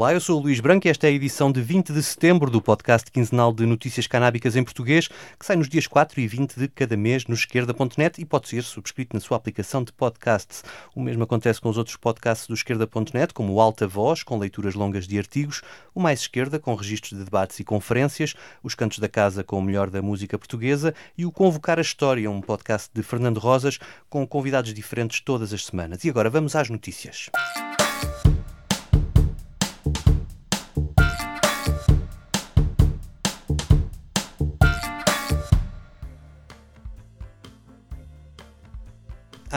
Olá, eu sou o Luís Branco e esta é a edição de 20 de setembro do podcast quinzenal de notícias canábicas em português, que sai nos dias 4 e 20 de cada mês no esquerda.net e pode ser subscrito na sua aplicação de podcasts. O mesmo acontece com os outros podcasts do esquerda.net, como o Alta Voz, com leituras longas de artigos, o Mais Esquerda, com registros de debates e conferências, os Cantos da Casa, com o melhor da música portuguesa e o Convocar a História, um podcast de Fernando Rosas, com convidados diferentes todas as semanas. E agora vamos às notícias.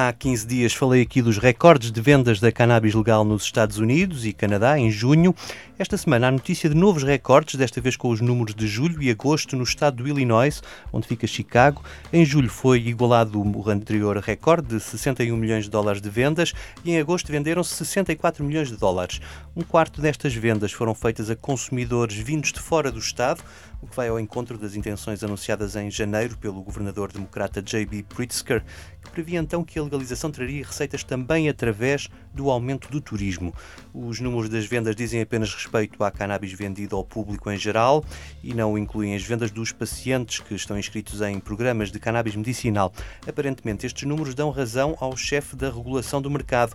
Há 15 dias falei aqui dos recordes de vendas da cannabis legal nos Estados Unidos e Canadá em junho. Esta semana há notícia de novos recordes, desta vez com os números de julho e agosto no estado do Illinois, onde fica Chicago. Em julho foi igualado o anterior recorde de 61 milhões de dólares de vendas e em agosto venderam-se 64 milhões de dólares. Um quarto destas vendas foram feitas a consumidores vindos de fora do estado, o que vai ao encontro das intenções anunciadas em janeiro pelo governador democrata J.B. Pritzker, que previa então que a legalização traria receitas também através do aumento do turismo. Os números das vendas dizem apenas respeito à cannabis vendida ao público em geral e não incluem as vendas dos pacientes que estão inscritos em programas de cannabis medicinal. Aparentemente, estes números dão razão ao chefe da regulação do mercado,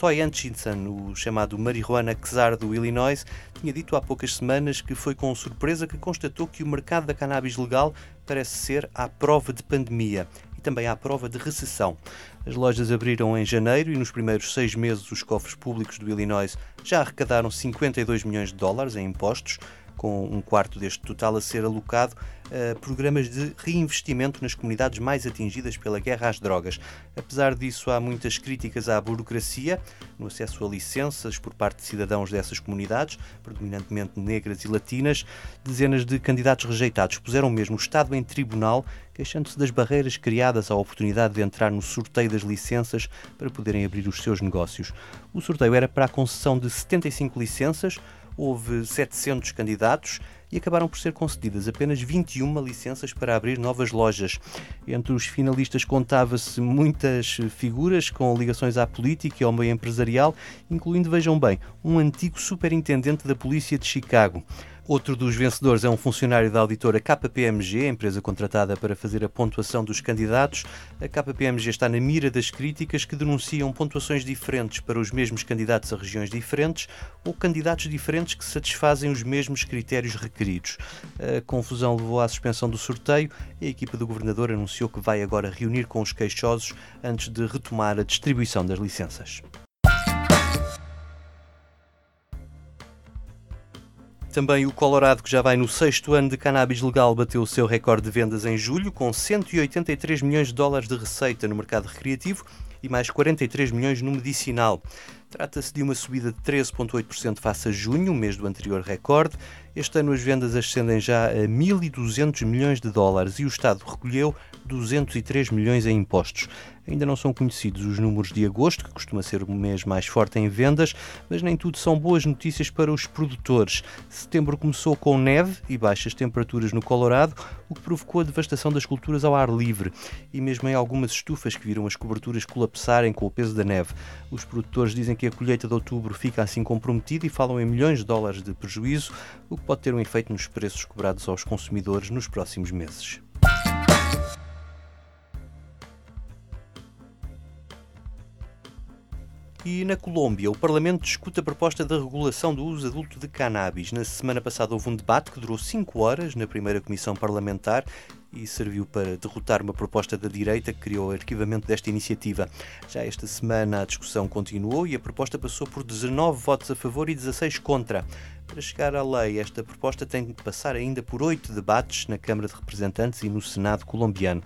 Toy Hutchinson, o chamado marihuana czar do Illinois, tinha dito há poucas semanas que foi com surpresa que constatou que o mercado da cannabis legal parece ser à prova de pandemia e também à prova de recessão. As lojas abriram em janeiro e nos primeiros seis meses os cofres públicos do Illinois já arrecadaram 52 milhões de dólares em impostos, com um quarto deste total a ser alocado a programas de reinvestimento nas comunidades mais atingidas pela guerra às drogas. Apesar disso, há muitas críticas à burocracia no acesso a licenças por parte de cidadãos dessas comunidades, predominantemente negras e latinas. Dezenas de candidatos rejeitados puseram mesmo o Estado em tribunal, queixando-se das barreiras criadas à oportunidade de entrar no sorteio das licenças para poderem abrir os seus negócios. O sorteio era para a concessão de 75 licenças houve 700 candidatos e acabaram por ser concedidas apenas 21 licenças para abrir novas lojas. Entre os finalistas contava-se muitas figuras com ligações à política e ao meio empresarial, incluindo, vejam bem, um antigo superintendente da polícia de Chicago. Outro dos vencedores é um funcionário da auditora KPMG, empresa contratada para fazer a pontuação dos candidatos. A KPMG está na mira das críticas que denunciam pontuações diferentes para os mesmos candidatos a regiões diferentes ou candidatos diferentes que satisfazem os mesmos critérios requeridos. A confusão levou à suspensão do sorteio e a equipa do governador anunciou que vai agora reunir com os queixosos antes de retomar a distribuição das licenças. Também o Colorado, que já vai no sexto ano de cannabis legal, bateu o seu recorde de vendas em julho, com 183 milhões de dólares de receita no mercado recreativo e mais 43 milhões no medicinal. Trata-se de uma subida de 13,8% face a junho, mês do anterior recorde. Este ano as vendas ascendem já a 1.200 milhões de dólares e o Estado recolheu 203 milhões em impostos. Ainda não são conhecidos os números de agosto, que costuma ser o mês mais forte em vendas, mas nem tudo são boas notícias para os produtores. Setembro começou com neve e baixas temperaturas no Colorado, o que provocou a devastação das culturas ao ar livre e mesmo em algumas estufas que viram as coberturas colapsarem com o peso da neve. Os produtores dizem que a colheita de outubro fica assim comprometida e falam em milhões de dólares de prejuízo, o que pode ter um efeito nos preços cobrados aos consumidores nos próximos meses. E na Colômbia, o Parlamento discute a proposta da regulação do uso adulto de cannabis. Na semana passada houve um debate que durou cinco horas na primeira comissão parlamentar e serviu para derrotar uma proposta da direita que criou o arquivamento desta iniciativa. Já esta semana a discussão continuou e a proposta passou por 19 votos a favor e 16 contra. Para chegar à lei, esta proposta tem de passar ainda por oito debates na Câmara de Representantes e no Senado colombiano.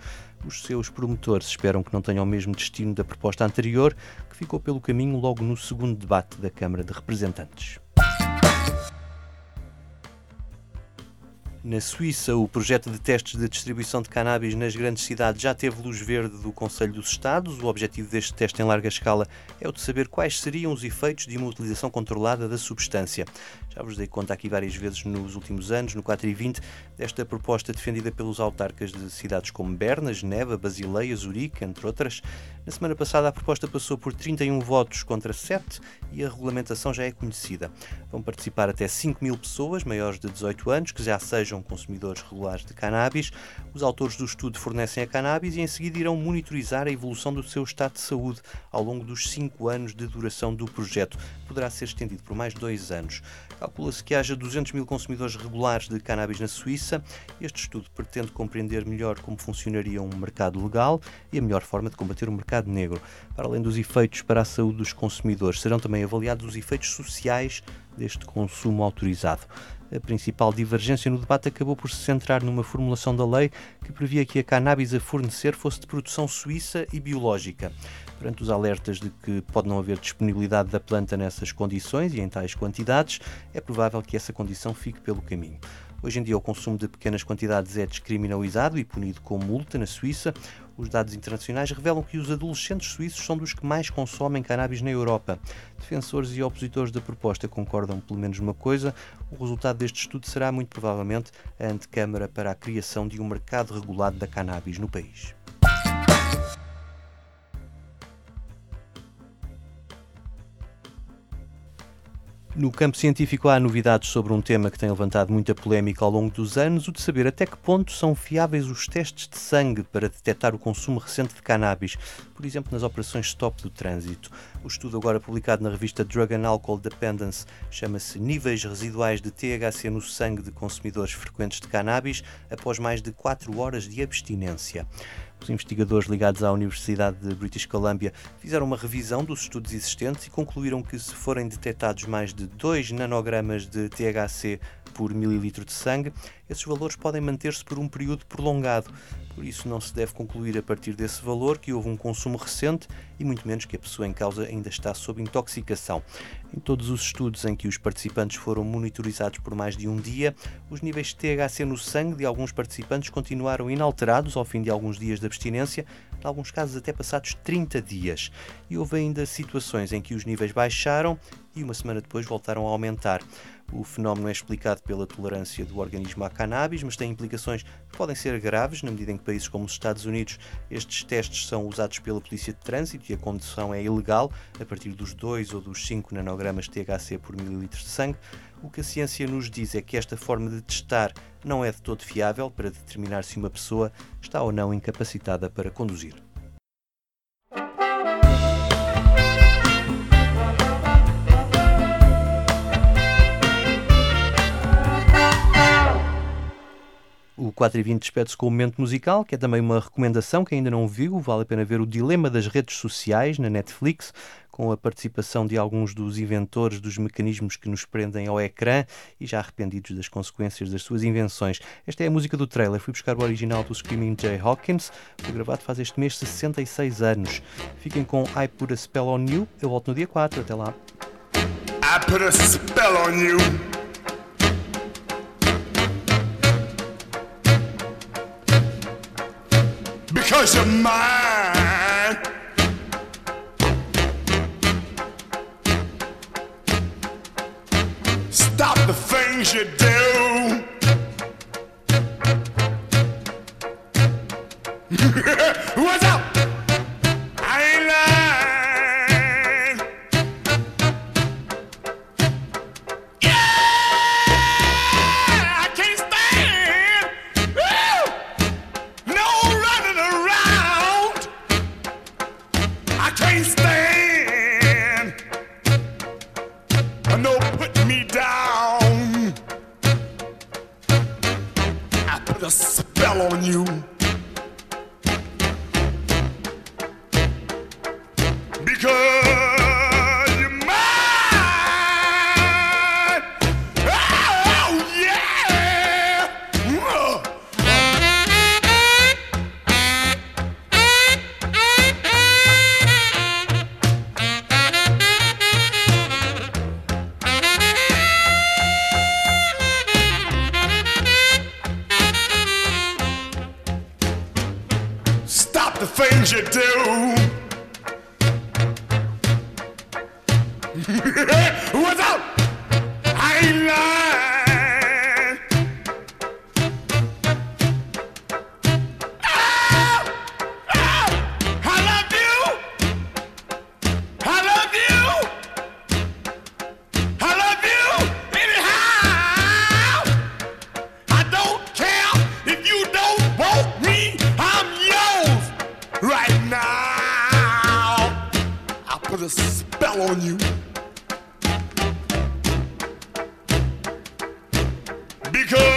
Os seus promotores esperam que não tenha o mesmo destino da proposta anterior, que ficou pelo caminho logo no segundo debate da Câmara de Representantes. Na Suíça, o projeto de testes de distribuição de cannabis nas grandes cidades já teve luz verde do Conselho dos Estados. O objetivo deste teste em larga escala é o de saber quais seriam os efeitos de uma utilização controlada da substância. Já vos dei conta aqui várias vezes nos últimos anos, no 4 e 20, desta proposta defendida pelos autarcas de cidades como Berna, Geneva, Basileia, Zurique, entre outras. Na semana passada, a proposta passou por 31 votos contra 7 e a regulamentação já é conhecida. Vão participar até 5 mil pessoas, maiores de 18 anos, que já sejam consumidores regulares de cannabis. Os autores do estudo fornecem a cannabis e em seguida irão monitorizar a evolução do seu estado de saúde ao longo dos 5 anos de duração do projeto. Poderá ser estendido por mais dois anos. Calcula-se que haja 200 mil consumidores regulares de cannabis na Suíça. Este estudo pretende compreender melhor como funcionaria um mercado legal e a melhor forma de combater o mercado negro. Para além dos efeitos para a saúde dos consumidores, serão também avaliados os efeitos sociais deste consumo autorizado. A principal divergência no debate acabou por se centrar numa formulação da lei que previa que a cannabis a fornecer fosse de produção suíça e biológica. Perante os alertas de que pode não haver disponibilidade da planta nessas condições e em tais quantidades, é provável que essa condição fique pelo caminho. Hoje em dia, o consumo de pequenas quantidades é descriminalizado e punido com multa na Suíça. Os dados internacionais revelam que os adolescentes suíços são dos que mais consomem cannabis na Europa. Defensores e opositores da proposta concordam pelo menos uma coisa: o resultado deste estudo será muito provavelmente a antecâmara para a criação de um mercado regulado da cannabis no país. No campo científico há novidades sobre um tema que tem levantado muita polémica ao longo dos anos, o de saber até que ponto são fiáveis os testes de sangue para detectar o consumo recente de cannabis, por exemplo, nas operações stop do trânsito. O estudo agora publicado na revista Drug and Alcohol Dependence chama-se Níveis residuais de THC no sangue de consumidores frequentes de cannabis após mais de 4 horas de abstinência. Investigadores ligados à Universidade de British Columbia fizeram uma revisão dos estudos existentes e concluíram que, se forem detectados mais de 2 nanogramas de THC por mililitro de sangue, esses valores podem manter-se por um período prolongado. Por isso, não se deve concluir a partir desse valor que houve um consumo recente e muito menos que a pessoa em causa ainda está sob intoxicação. Em todos os estudos em que os participantes foram monitorizados por mais de um dia, os níveis de THC no sangue de alguns participantes continuaram inalterados ao fim de alguns dias de abstinência, alguns casos até passados 30 dias. E houve ainda situações em que os níveis baixaram e uma semana depois voltaram a aumentar. O fenómeno é explicado pela tolerância do organismo à cannabis, mas tem implicações que podem ser graves, na medida em que países como os Estados Unidos estes testes são usados pela polícia de trânsito e a condução é ilegal a partir dos 2 ou dos 5 nanogramas de THC por mililitro de sangue. O que a ciência nos diz é que esta forma de testar não é de todo fiável para determinar se uma pessoa está ou não incapacitada para conduzir. O 4 e 20 despede-se com o momento musical, que é também uma recomendação que ainda não viu. Vale a pena ver o Dilema das Redes Sociais na Netflix, com a participação de alguns dos inventores dos mecanismos que nos prendem ao ecrã e já arrependidos das consequências das suas invenções. Esta é a música do trailer. Fui buscar o original do Screaming Jay Hawkins. Foi gravado faz este mês 66 anos. Fiquem com I Put a Spell on You. Eu volto no dia 4. Até lá. I put a spell on you. because you're mine. Things you do. What's up? a things you do. bell on you. Because